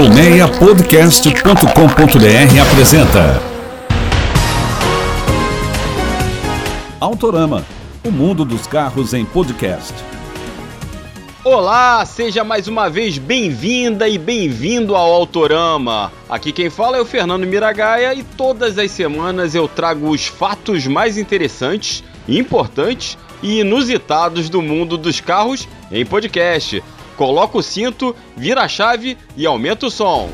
Colmeiapodcast.com.br apresenta Autorama, o mundo dos carros em podcast. Olá, seja mais uma vez bem-vinda e bem-vindo ao Autorama. Aqui quem fala é o Fernando Miragaia e todas as semanas eu trago os fatos mais interessantes, importantes e inusitados do mundo dos carros em podcast. Coloca o cinto, vira a chave e aumenta o som.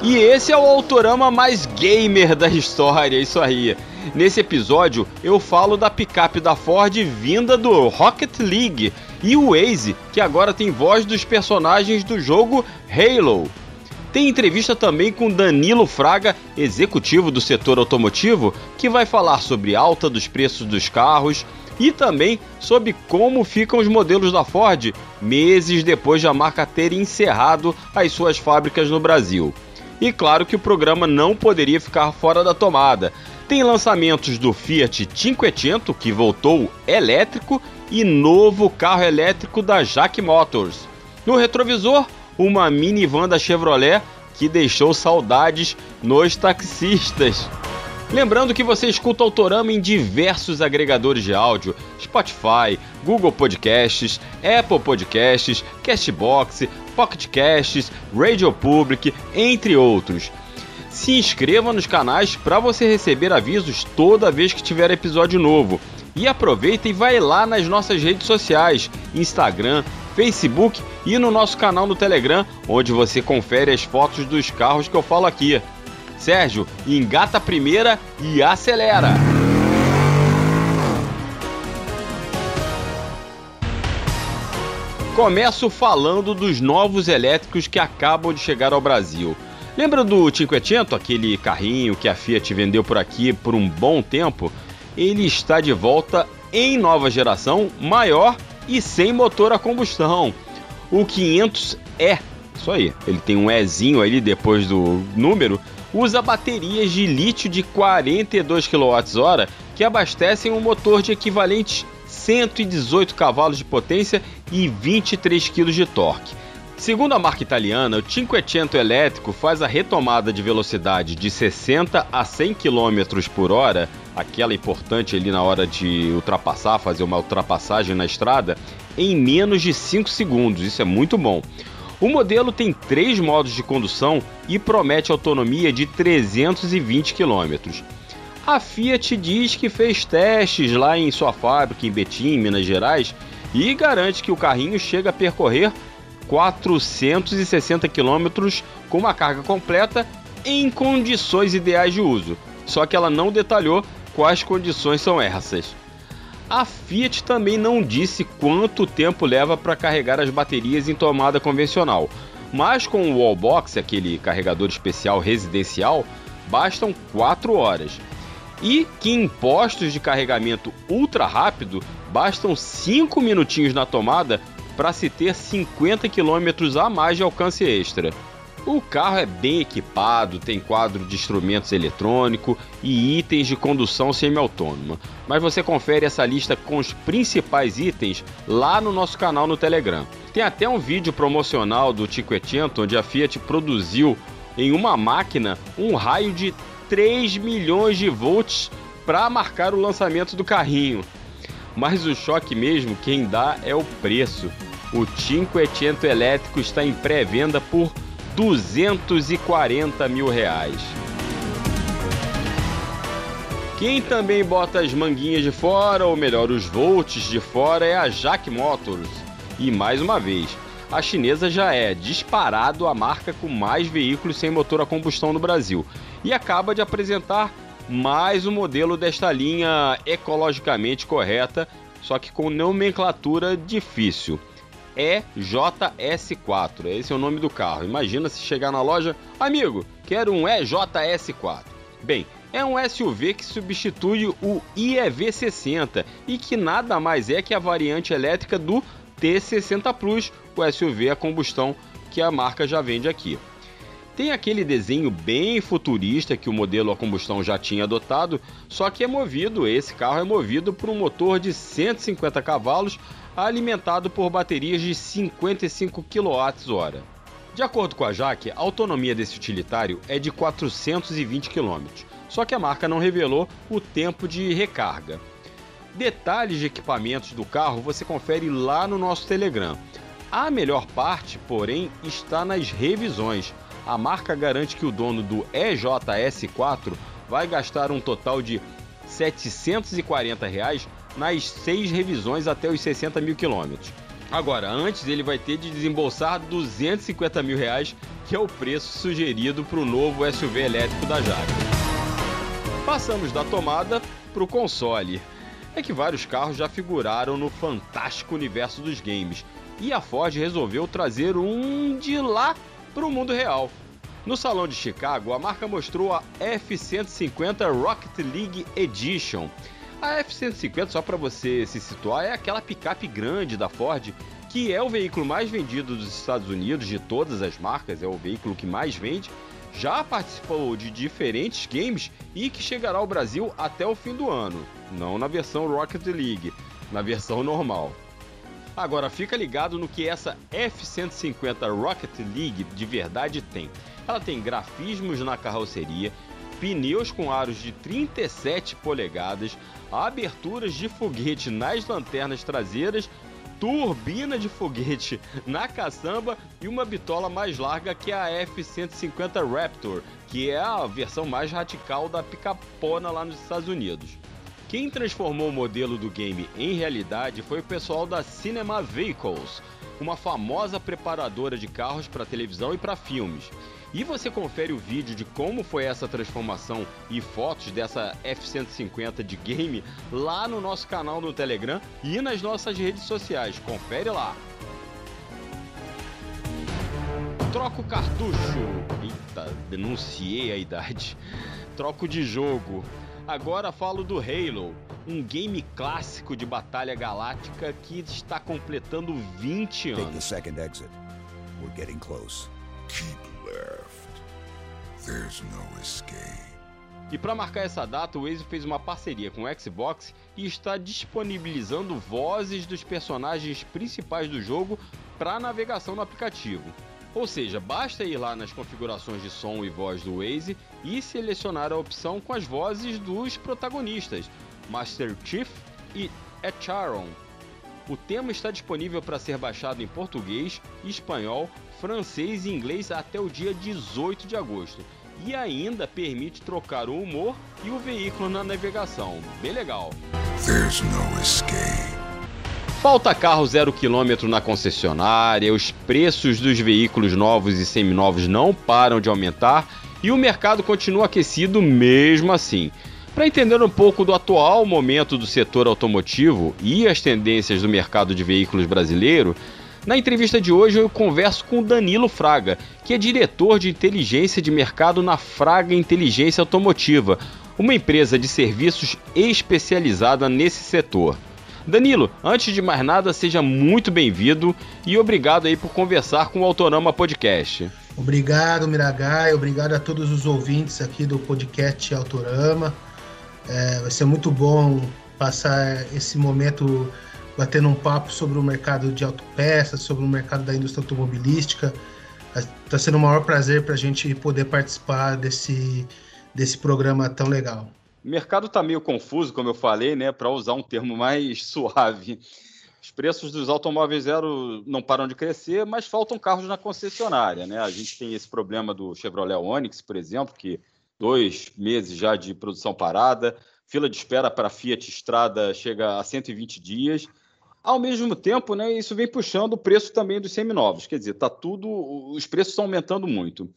E esse é o Autorama mais gamer da história, isso aí. Nesse episódio eu falo da picape da Ford vinda do Rocket League e o Waze, que agora tem voz dos personagens do jogo Halo. Tem entrevista também com Danilo Fraga, executivo do setor automotivo, que vai falar sobre alta dos preços dos carros e também sobre como ficam os modelos da Ford meses depois da marca ter encerrado as suas fábricas no Brasil. E claro que o programa não poderia ficar fora da tomada. Tem lançamentos do Fiat Cinquecento, que voltou elétrico, e novo carro elétrico da Jack Motors. No retrovisor, uma minivan da Chevrolet que deixou saudades nos taxistas. Lembrando que você escuta Autorama em diversos agregadores de áudio: Spotify, Google Podcasts, Apple Podcasts, Castbox, Pocket Casts, Radio Public, entre outros. Se inscreva nos canais para você receber avisos toda vez que tiver episódio novo. E aproveita e vai lá nas nossas redes sociais: Instagram, Facebook e no nosso canal no Telegram, onde você confere as fotos dos carros que eu falo aqui. Sérgio, engata a primeira e acelera! Começo falando dos novos elétricos que acabam de chegar ao Brasil. Lembra do Cinquecento, aquele carrinho que a Fiat vendeu por aqui por um bom tempo? Ele está de volta em nova geração, maior e sem motor a combustão. O 500 é, isso aí, ele tem um Ezinho ali depois do número, usa baterias de lítio de 42 kWh que abastecem um motor de equivalente 118 cavalos de potência e 23 kg de torque. Segundo a marca italiana, o Cinquecento elétrico faz a retomada de velocidade de 60 a 100 km por hora, aquela importante ali na hora de ultrapassar, fazer uma ultrapassagem na estrada, em menos de 5 segundos. Isso é muito bom. O modelo tem três modos de condução e promete autonomia de 320 km. A Fiat diz que fez testes lá em sua fábrica em Betim, Minas Gerais, e garante que o carrinho chega a percorrer 460 quilômetros com uma carga completa em condições ideais de uso. Só que ela não detalhou quais condições são essas. A Fiat também não disse quanto tempo leva para carregar as baterias em tomada convencional, mas com o Wallbox, aquele carregador especial residencial, bastam 4 horas. E que em postos de carregamento ultra rápido bastam 5 minutinhos na tomada para se ter 50 km a mais de alcance extra. O carro é bem equipado, tem quadro de instrumentos eletrônico e itens de condução semi-autônoma. Mas você confere essa lista com os principais itens lá no nosso canal no Telegram. Tem até um vídeo promocional do Cinquecento onde a Fiat produziu em uma máquina um raio de 3 milhões de volts para marcar o lançamento do carrinho. Mas o choque mesmo quem dá é o preço. O Cinquecento elétrico está em pré-venda por 240 mil reais. Quem também bota as manguinhas de fora, ou melhor, os volts de fora, é a Jack Motors. E mais uma vez, a chinesa já é disparado a marca com mais veículos sem motor a combustão no Brasil e acaba de apresentar mais um modelo desta linha ecologicamente correta, só que com nomenclatura difícil. EJS4. Esse é o nome do carro. Imagina se chegar na loja, amigo, quero um EJS4. Bem, é um SUV que substitui o IEV60 e que nada mais é que a variante elétrica do T60 Plus, o SUV a combustão que a marca já vende aqui. Tem aquele desenho bem futurista que o modelo a combustão já tinha adotado, só que é movido, esse carro é movido por um motor de 150 cavalos alimentado por baterias de 55 kWh. De acordo com a Jaque, a autonomia desse utilitário é de 420 km, só que a marca não revelou o tempo de recarga. Detalhes de equipamentos do carro você confere lá no nosso Telegram. A melhor parte, porém, está nas revisões a marca garante que o dono do EJS4 vai gastar um total de 740 reais nas seis revisões até os 60 mil quilômetros. Agora, antes ele vai ter de desembolsar 250 mil reais, que é o preço sugerido para o novo SUV elétrico da Jaguar. Passamos da tomada para o console. É que vários carros já figuraram no fantástico universo dos games, e a Ford resolveu trazer um de lá para o mundo real. No Salão de Chicago, a marca mostrou a F-150 Rocket League Edition. A F-150, só para você se situar, é aquela picape grande da Ford, que é o veículo mais vendido dos Estados Unidos, de todas as marcas, é o veículo que mais vende. Já participou de diferentes games e que chegará ao Brasil até o fim do ano, não na versão Rocket League, na versão normal. Agora fica ligado no que essa F-150 Rocket League de verdade tem. Ela tem grafismos na carroceria, pneus com aros de 37 polegadas, aberturas de foguete nas lanternas traseiras, turbina de foguete na caçamba e uma bitola mais larga que a F-150 Raptor, que é a versão mais radical da picapona lá nos Estados Unidos. Quem transformou o modelo do game em realidade foi o pessoal da Cinema Vehicles, uma famosa preparadora de carros para televisão e para filmes. E você confere o vídeo de como foi essa transformação e fotos dessa F-150 de game lá no nosso canal no Telegram e nas nossas redes sociais. Confere lá! Troco cartucho. Eita, denunciei a idade. Troco de jogo. Agora falo do Halo, um game clássico de batalha galáctica que está completando 20 anos. Take the second exit. We're getting close. Keep E para marcar essa data, o Waze fez uma parceria com o Xbox e está disponibilizando vozes dos personagens principais do jogo para navegação no aplicativo. Ou seja, basta ir lá nas configurações de som e voz do Waze e selecionar a opção com as vozes dos protagonistas, Master Chief e Echaron. O tema está disponível para ser baixado em português, espanhol, francês e inglês até o dia 18 de agosto. E ainda permite trocar o humor e o veículo na navegação. Bem legal. Falta carro zero quilômetro na concessionária, os preços dos veículos novos e seminovos não param de aumentar e o mercado continua aquecido mesmo assim. Para entender um pouco do atual momento do setor automotivo e as tendências do mercado de veículos brasileiro, na entrevista de hoje eu converso com Danilo Fraga, que é diretor de inteligência de mercado na Fraga Inteligência Automotiva, uma empresa de serviços especializada nesse setor. Danilo, antes de mais nada, seja muito bem-vindo e obrigado aí por conversar com o Autorama Podcast. Obrigado, Miragai, obrigado a todos os ouvintes aqui do podcast Autorama. É, vai ser muito bom passar esse momento batendo um papo sobre o mercado de autopeças, sobre o mercado da indústria automobilística. Está sendo um maior prazer para a gente poder participar desse, desse programa tão legal. O mercado está meio confuso, como eu falei, né? Para usar um termo mais suave. Os preços dos automóveis zero não param de crescer, mas faltam carros na concessionária, né? A gente tem esse problema do Chevrolet Onix, por exemplo, que dois meses já de produção parada, fila de espera para Fiat Estrada chega a 120 dias. Ao mesmo tempo, né, isso vem puxando o preço também dos seminovos. Quer dizer, tá tudo, os preços estão aumentando muito.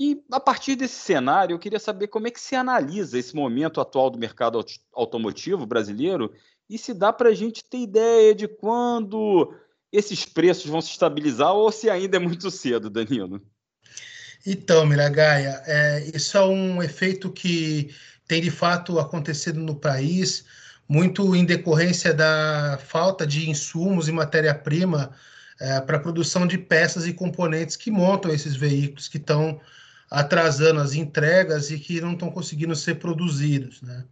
E a partir desse cenário, eu queria saber como é que se analisa esse momento atual do mercado automotivo brasileiro e se dá para a gente ter ideia de quando esses preços vão se estabilizar ou se ainda é muito cedo, Danilo. Então, Miragaia, é, isso é um efeito que tem de fato acontecido no país, muito em decorrência da falta de insumos e matéria-prima é, para a produção de peças e componentes que montam esses veículos que estão atrasando as entregas e que não estão conseguindo ser produzidos. Né?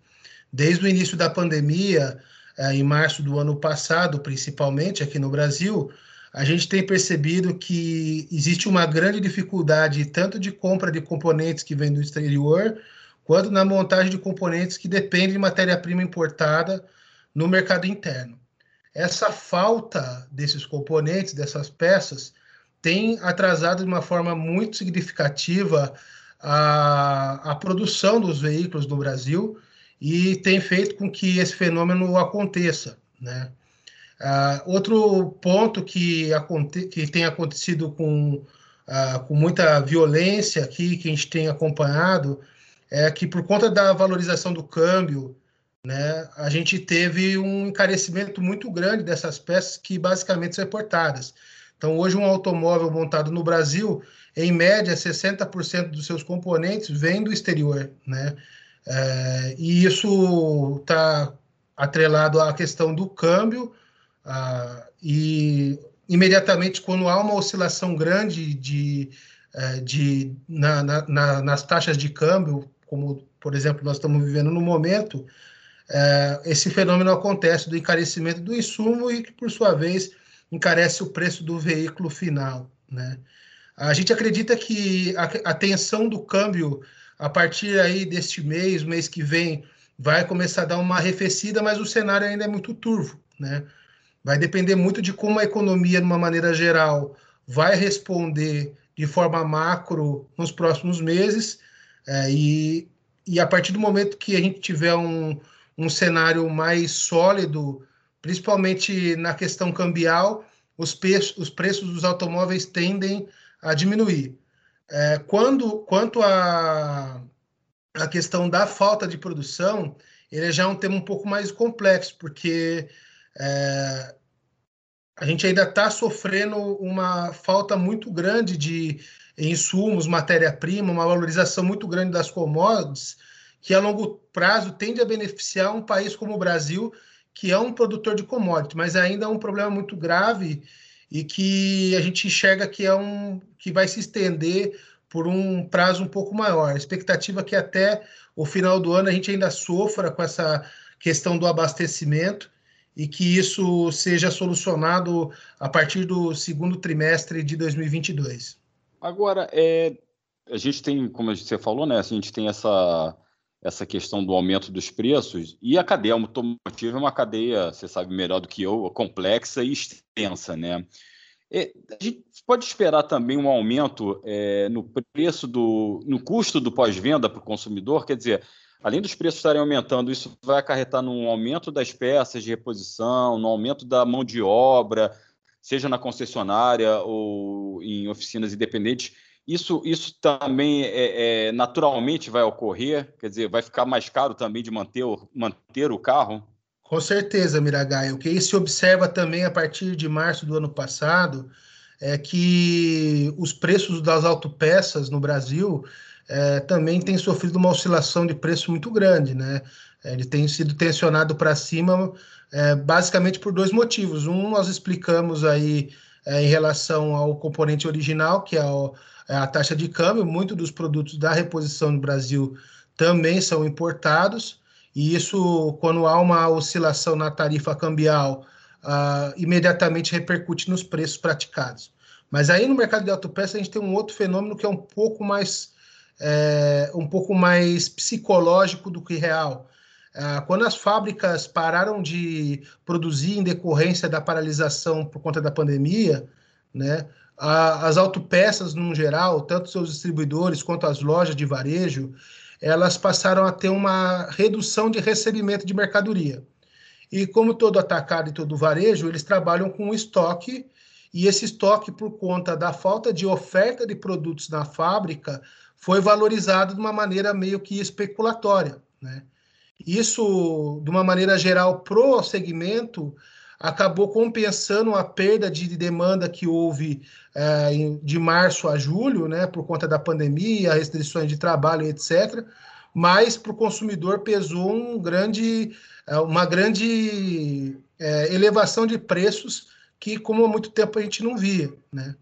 Desde o início da pandemia, é, em março do ano passado, principalmente aqui no Brasil, a gente tem percebido que existe uma grande dificuldade tanto de compra de componentes que vêm do exterior, quanto na montagem de componentes que dependem de matéria-prima importada no mercado interno. Essa falta desses componentes, dessas peças, tem atrasado de uma forma muito significativa a, a produção dos veículos no Brasil e tem feito com que esse fenômeno aconteça, né? Uh, outro ponto que, que tem acontecido com, uh, com muita violência aqui, que a gente tem acompanhado, é que por conta da valorização do câmbio, né, a gente teve um encarecimento muito grande dessas peças que basicamente são importadas. Então, hoje, um automóvel montado no Brasil, em média, 60% dos seus componentes vêm do exterior, né? É, e isso está atrelado à questão do câmbio, e imediatamente, quando há uma oscilação grande de, é, de, na, na, nas taxas de câmbio, como, por exemplo, nós estamos vivendo no momento, é, esse fenômeno acontece do encarecimento do insumo e que, por sua vez, encarece o preço do veículo final. Né? A gente acredita que a, a tensão do câmbio, a partir aí deste mês, mês que vem, vai começar a dar uma arrefecida, mas o cenário ainda é muito turvo. Né? Vai depender muito de como a economia, de uma maneira geral, vai responder de forma macro nos próximos meses. É, e, e a partir do momento que a gente tiver um, um cenário mais sólido, principalmente na questão cambial, os, preços, os preços dos automóveis tendem a diminuir. É, quando, quanto à a, a questão da falta de produção, ele já é um tema um pouco mais complexo, porque é, a gente ainda está sofrendo uma falta muito grande de insumos, matéria-prima, uma valorização muito grande das commodities, que a longo prazo tende a beneficiar um país como o Brasil, que é um produtor de commodity, mas ainda é um problema muito grave e que a gente enxerga que é um que vai se estender por um prazo um pouco maior. A expectativa é que até o final do ano a gente ainda sofra com essa questão do abastecimento e que isso seja solucionado a partir do segundo trimestre de 2022. Agora, é, a gente tem, como você falou, né, a gente tem essa essa questão do aumento dos preços. E a cadeia automotiva é uma cadeia, você sabe melhor do que eu, complexa e extensa, né? É, a gente pode esperar também um aumento é, no preço do, no custo do pós-venda para o consumidor, quer dizer, além dos preços estarem aumentando, isso vai acarretar num aumento das peças de reposição, no aumento da mão de obra, seja na concessionária ou em oficinas independentes. Isso, isso também é, é, naturalmente vai ocorrer? Quer dizer, vai ficar mais caro também de manter o, manter o carro? Com certeza, Miragai. O que se observa também a partir de março do ano passado é que os preços das autopeças no Brasil é, também têm sofrido uma oscilação de preço muito grande, né? Ele tem sido tensionado para cima é, basicamente por dois motivos. Um, nós explicamos aí é, em relação ao componente original, que é o, é, a taxa de câmbio. Muitos dos produtos da reposição no Brasil também são importados, e isso, quando há uma oscilação na tarifa cambial, uh, imediatamente repercute nos preços praticados. Mas aí no mercado de autopeças a gente tem um outro fenômeno que é um pouco mais é, um pouco mais psicológico do que real. Uh, quando as fábricas pararam de produzir em decorrência da paralisação por conta da pandemia, né, as autopeças, no geral, tanto seus distribuidores quanto as lojas de varejo, elas passaram a ter uma redução de recebimento de mercadoria. E como todo atacado e todo varejo, eles trabalham com estoque, e esse estoque, por conta da falta de oferta de produtos na fábrica, foi valorizado de uma maneira meio que especulatória. Né? Isso, de uma maneira geral, pro segmento, acabou compensando a perda de demanda que houve é, de março a julho, né, por conta da pandemia, restrições de trabalho, etc. Mas para o consumidor pesou um grande, é, uma grande é, elevação de preços que, como há muito tempo, a gente não via. Né?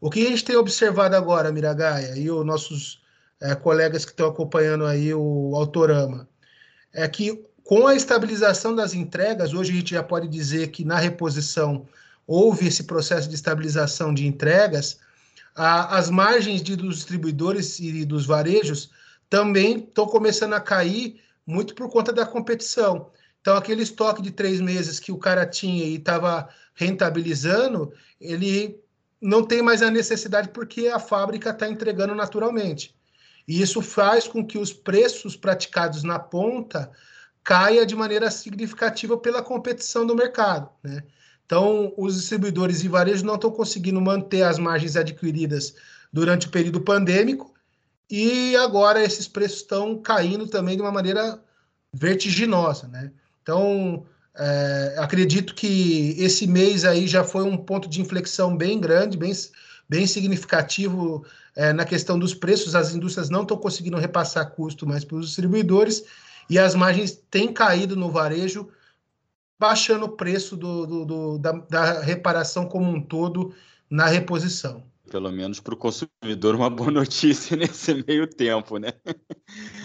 O que a gente tem observado agora, Miragaia, e os nossos é, colegas que estão acompanhando aí o Autorama, é que com a estabilização das entregas, hoje a gente já pode dizer que na reposição houve esse processo de estabilização de entregas, a, as margens de, dos distribuidores e dos varejos também estão começando a cair muito por conta da competição. Então, aquele estoque de três meses que o cara tinha e estava rentabilizando, ele não tem mais a necessidade porque a fábrica está entregando naturalmente. E isso faz com que os preços praticados na ponta caia de maneira significativa pela competição do mercado. Né? Então, os distribuidores e varejo não estão conseguindo manter as margens adquiridas durante o período pandêmico e agora esses preços estão caindo também de uma maneira vertiginosa. Né? Então, é, acredito que esse mês aí já foi um ponto de inflexão bem grande, bem, bem significativo é, na questão dos preços. As indústrias não estão conseguindo repassar custo mais para os distribuidores e as margens têm caído no varejo, baixando o preço do, do, do da, da reparação como um todo na reposição pelo menos para o consumidor, uma boa notícia nesse meio tempo, né?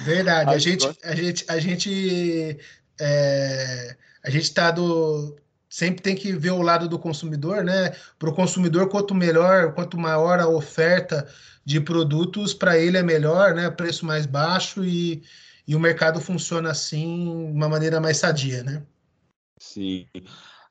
Verdade. A gente, a gente, a gente é, a gente está do sempre tem que ver o lado do consumidor, né? Para o consumidor, quanto melhor, quanto maior a oferta de produtos, para ele é melhor, né? Preço mais baixo e, e o mercado funciona assim de uma maneira mais sadia, né? Sim.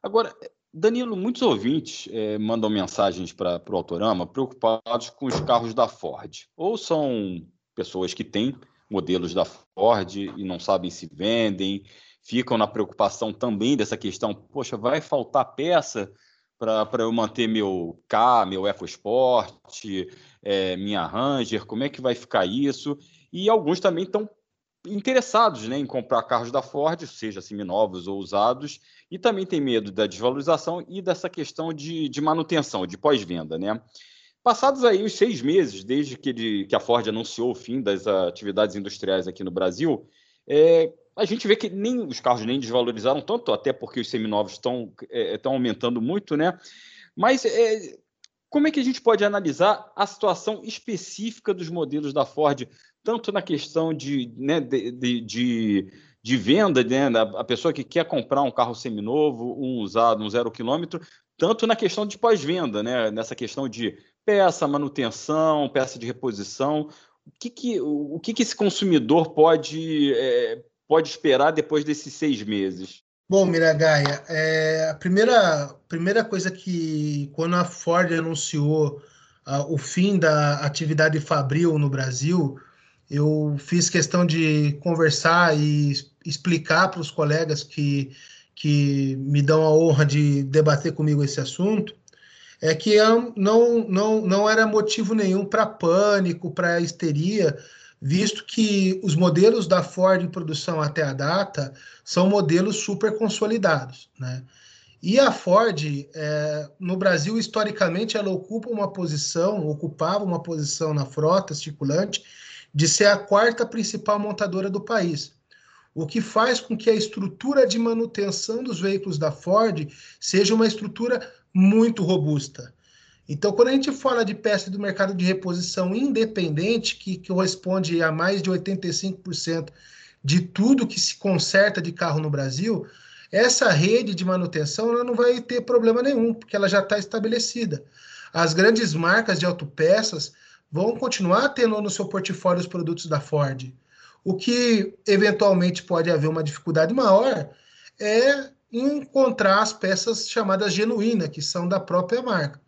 Agora, Danilo, muitos ouvintes é, mandam mensagens para o Autorama preocupados com os carros da Ford. Ou são pessoas que têm modelos da Ford e não sabem se vendem, ficam na preocupação também dessa questão, poxa, vai faltar peça para eu manter meu K, meu EcoSport, é, minha Ranger, como é que vai ficar isso? E alguns também estão interessados né, em comprar carros da Ford, seja seminovos ou usados, e também tem medo da desvalorização e dessa questão de, de manutenção, de pós-venda. Né? Passados aí os seis meses, desde que, ele, que a Ford anunciou o fim das atividades industriais aqui no Brasil, é, a gente vê que nem os carros nem desvalorizaram tanto, até porque os seminovos estão é, estão aumentando muito, né? Mas é, como é que a gente pode analisar a situação específica dos modelos da Ford, tanto na questão de, né, de, de, de, de venda, né, a pessoa que quer comprar um carro seminovo, um usado, um zero quilômetro, tanto na questão de pós-venda, né, nessa questão de peça, manutenção, peça de reposição. O que, que, o que, que esse consumidor pode, é, pode esperar depois desses seis meses? Bom, Miragaia, é, a primeira, primeira coisa que, quando a Ford anunciou uh, o fim da atividade fabril no Brasil, eu fiz questão de conversar e explicar para os colegas que, que me dão a honra de debater comigo esse assunto, é que não, não, não era motivo nenhum para pânico, para histeria, visto que os modelos da Ford em produção até a data são modelos super consolidados, né? E a Ford, é, no Brasil, historicamente, ela ocupa uma posição, ocupava uma posição na frota circulante de ser a quarta principal montadora do país, o que faz com que a estrutura de manutenção dos veículos da Ford seja uma estrutura muito robusta. Então, quando a gente fala de peça do mercado de reposição independente, que, que corresponde a mais de 85% de tudo que se conserta de carro no Brasil, essa rede de manutenção ela não vai ter problema nenhum, porque ela já está estabelecida. As grandes marcas de autopeças vão continuar tendo no seu portfólio os produtos da Ford. O que eventualmente pode haver uma dificuldade maior é encontrar as peças chamadas genuínas, que são da própria marca.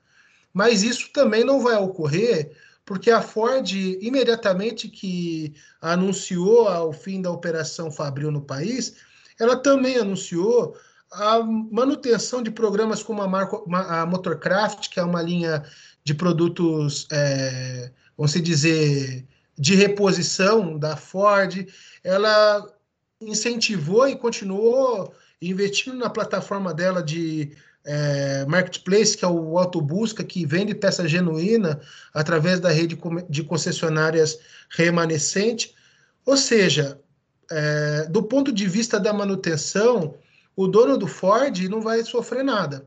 Mas isso também não vai ocorrer porque a Ford, imediatamente que anunciou o fim da operação Fabril no país, ela também anunciou a manutenção de programas como a, marca, a Motorcraft, que é uma linha de produtos, é, vamos dizer, de reposição da Ford. Ela incentivou e continuou investindo na plataforma dela de é, marketplace, que é o Autobusca, que vende peça genuína através da rede de concessionárias remanescente. Ou seja, é, do ponto de vista da manutenção, o dono do Ford não vai sofrer nada.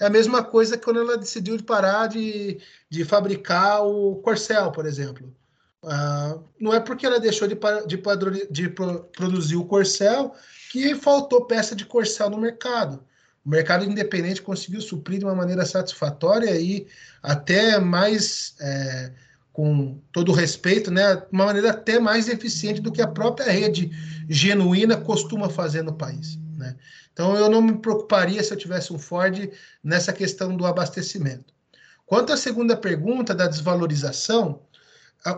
É a mesma coisa quando ela decidiu parar de, de fabricar o Corcel, por exemplo. Ah, não é porque ela deixou de, de, de produzir o Corcel que faltou peça de Corcel no mercado. O mercado independente conseguiu suprir de uma maneira satisfatória e até mais, é, com todo respeito, né, uma maneira até mais eficiente do que a própria rede genuína costuma fazer no país. Né? Então eu não me preocuparia se eu tivesse um Ford nessa questão do abastecimento. Quanto à segunda pergunta da desvalorização,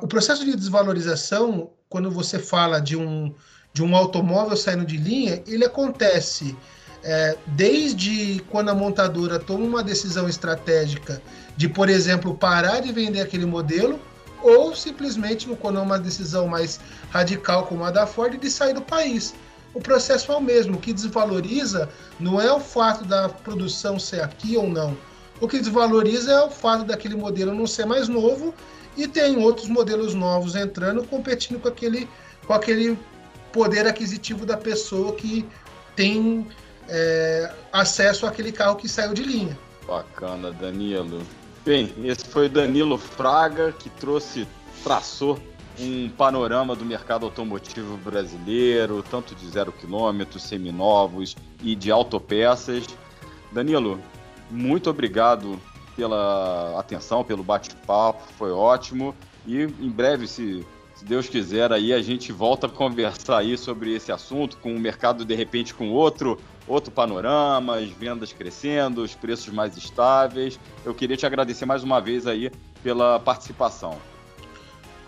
o processo de desvalorização, quando você fala de um, de um automóvel saindo de linha, ele acontece é, desde quando a montadora toma uma decisão estratégica de, por exemplo, parar de vender aquele modelo, ou simplesmente, quando é uma decisão mais radical como a da Ford, de sair do país. O processo é o mesmo. O que desvaloriza não é o fato da produção ser aqui ou não. O que desvaloriza é o fato daquele modelo não ser mais novo e tem outros modelos novos entrando, competindo com aquele, com aquele poder aquisitivo da pessoa que tem é, acesso àquele carro que saiu de linha. Bacana, Danilo. Bem, esse foi Danilo Fraga que trouxe, traçou um panorama do mercado automotivo brasileiro, tanto de zero quilômetros, seminovos e de autopeças. Danilo, muito obrigado pela atenção, pelo bate-papo, foi ótimo. E em breve, se, se, Deus quiser, aí a gente volta a conversar aí sobre esse assunto, com o mercado de repente com outro, outro panorama, as vendas crescendo, os preços mais estáveis. Eu queria te agradecer mais uma vez aí pela participação.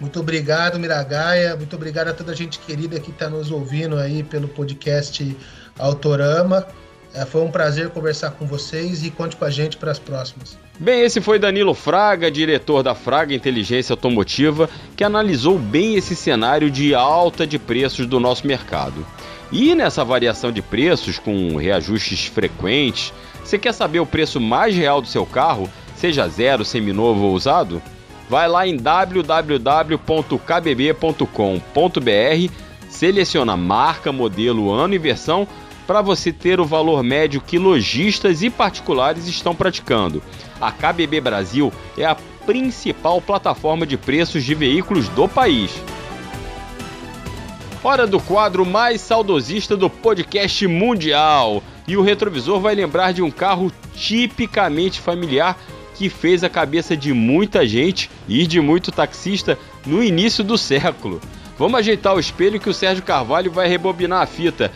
Muito obrigado, Miragaia. Muito obrigado a toda a gente querida que está nos ouvindo aí pelo podcast Autorama. É, foi um prazer conversar com vocês e conte com a gente para as próximas. Bem, esse foi Danilo Fraga, diretor da Fraga Inteligência Automotiva, que analisou bem esse cenário de alta de preços do nosso mercado. E nessa variação de preços, com reajustes frequentes, você quer saber o preço mais real do seu carro, seja zero, seminovo ou usado? Vai lá em www.kbb.com.br, seleciona marca, modelo, ano e versão para você ter o valor médio que lojistas e particulares estão praticando. A KBB Brasil é a principal plataforma de preços de veículos do país. Hora do quadro mais saudosista do podcast mundial. E o retrovisor vai lembrar de um carro tipicamente familiar que fez a cabeça de muita gente e de muito taxista no início do século. Vamos ajeitar o espelho que o Sérgio Carvalho vai rebobinar a fita.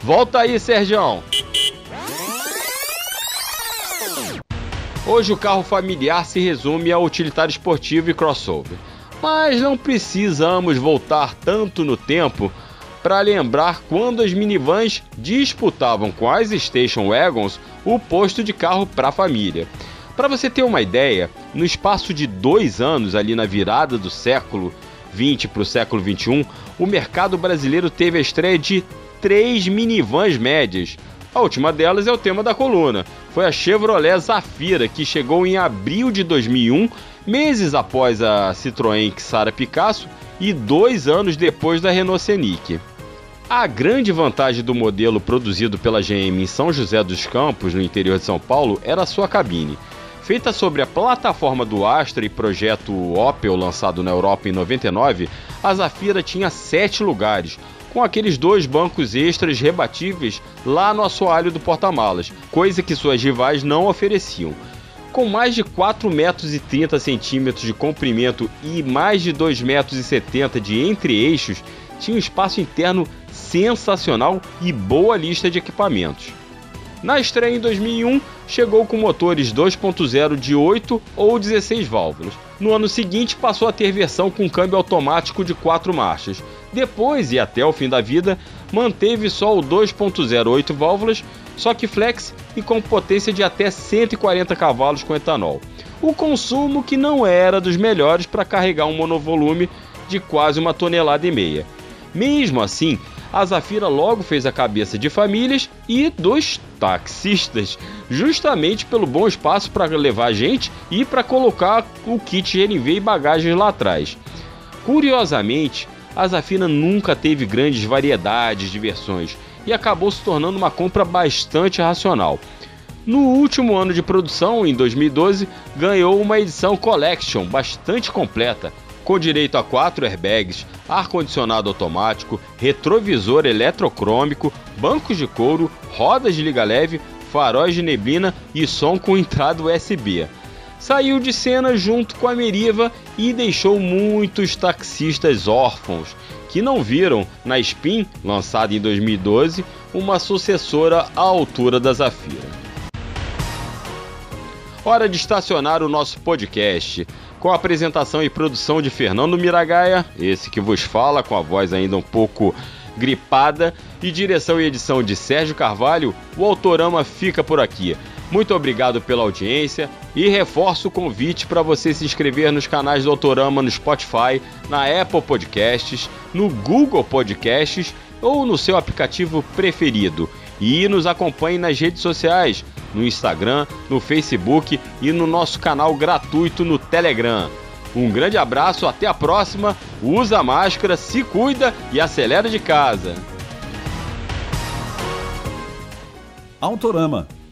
Volta aí, Sérgio. Hoje o carro familiar se resume a utilitário esportivo e crossover. Mas não precisamos voltar tanto no tempo para lembrar quando as minivans disputavam com as station wagons o posto de carro para a família. Para você ter uma ideia, no espaço de dois anos, ali na virada do século 20 para o século 21, o mercado brasileiro teve a estreia de três minivans médias. A última delas é o tema da coluna. Foi a Chevrolet Zafira, que chegou em abril de 2001, meses após a Citroën Xara Picasso e dois anos depois da Renault Scenic. A grande vantagem do modelo produzido pela GM em São José dos Campos, no interior de São Paulo, era sua cabine. Feita sobre a plataforma do Astra e projeto Opel lançado na Europa em 99, a Zafira tinha sete lugares, com aqueles dois bancos extras rebatíveis lá no assoalho do porta-malas, coisa que suas rivais não ofereciam. Com mais de 4,30 metros e 30 centímetros de comprimento e mais de 2,70 metros e 70 de entre-eixos, tinha um espaço interno sensacional e boa lista de equipamentos. Na estreia em 2001, chegou com motores 2.0 de 8 ou 16 válvulas. No ano seguinte, passou a ter versão com câmbio automático de 4 marchas. Depois, e até o fim da vida, manteve só o 2.0 8 válvulas, só que flex e com potência de até 140 cavalos com etanol. O consumo que não era dos melhores para carregar um monovolume de quase uma tonelada e meia. Mesmo assim, a Zafira logo fez a cabeça de famílias e dos taxistas, justamente pelo bom espaço para levar gente e para colocar o kit GNV e bagagens lá atrás. Curiosamente, a Zafira nunca teve grandes variedades de versões e acabou se tornando uma compra bastante racional. No último ano de produção, em 2012, ganhou uma edição Collection bastante completa, com direito a quatro airbags, ar-condicionado automático, retrovisor eletrocrômico, bancos de couro, rodas de liga leve, faróis de neblina e som com entrada USB. Saiu de cena junto com a Meriva e deixou muitos taxistas órfãos que não viram na Spin, lançada em 2012, uma sucessora à altura da Zafira. Hora de estacionar o nosso podcast, com a apresentação e produção de Fernando Miragaia, esse que vos fala, com a voz ainda um pouco gripada, e direção e edição de Sérgio Carvalho, o Autorama fica por aqui. Muito obrigado pela audiência e reforço o convite para você se inscrever nos canais do Autorama no Spotify, na Apple Podcasts, no Google Podcasts ou no seu aplicativo preferido. E nos acompanhe nas redes sociais, no Instagram, no Facebook e no nosso canal gratuito no Telegram. Um grande abraço, até a próxima. Usa máscara, se cuida e acelera de casa. Autorama,